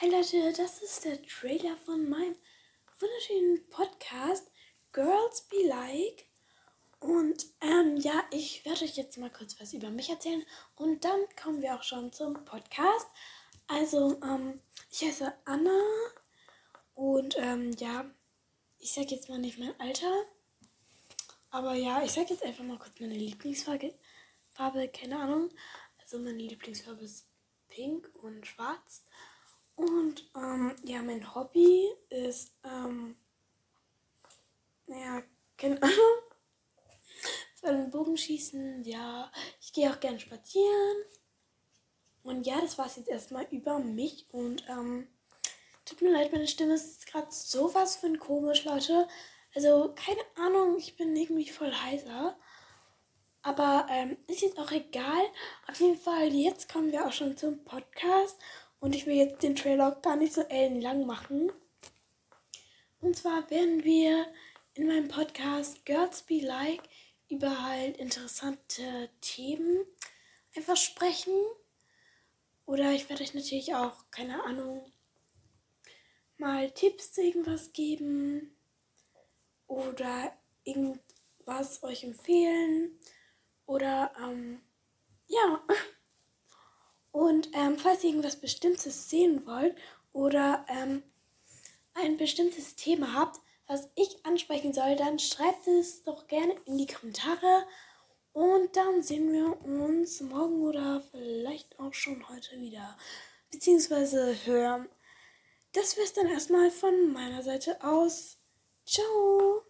Hi Leute, das ist der Trailer von meinem wunderschönen Podcast Girls Be Like. Und ähm, ja, ich werde euch jetzt mal kurz was über mich erzählen und dann kommen wir auch schon zum Podcast. Also, ähm, ich heiße Anna und ähm, ja, ich sage jetzt mal nicht mein Alter, aber ja, ich sage jetzt einfach mal kurz meine Lieblingsfarbe, Farbe, keine Ahnung. Also meine Lieblingsfarbe ist pink und schwarz. Ähm, ja, mein Hobby ist, ähm, naja, keine Ahnung. Ein Bogenschießen, ja. Ich gehe auch gern spazieren. Und ja, das war es jetzt erstmal über mich. Und ähm, tut mir leid, meine Stimme ist gerade sowas von komisch, Leute. Also, keine Ahnung, ich bin irgendwie voll heiser. Aber ähm, ist jetzt auch egal. Auf jeden Fall, jetzt kommen wir auch schon zum Podcast. Und ich will jetzt den Trailer gar nicht so ellenlang machen. Und zwar werden wir in meinem Podcast Girls Be Like über halt interessante Themen einfach sprechen. Oder ich werde euch natürlich auch, keine Ahnung, mal Tipps zu irgendwas geben. Oder irgendwas euch empfehlen. Oder, ähm, ja. Und ähm, falls ihr irgendwas Bestimmtes sehen wollt oder ähm, ein bestimmtes Thema habt, was ich ansprechen soll, dann schreibt es doch gerne in die Kommentare. Und dann sehen wir uns morgen oder vielleicht auch schon heute wieder. Beziehungsweise hören. Das wäre es dann erstmal von meiner Seite aus. Ciao!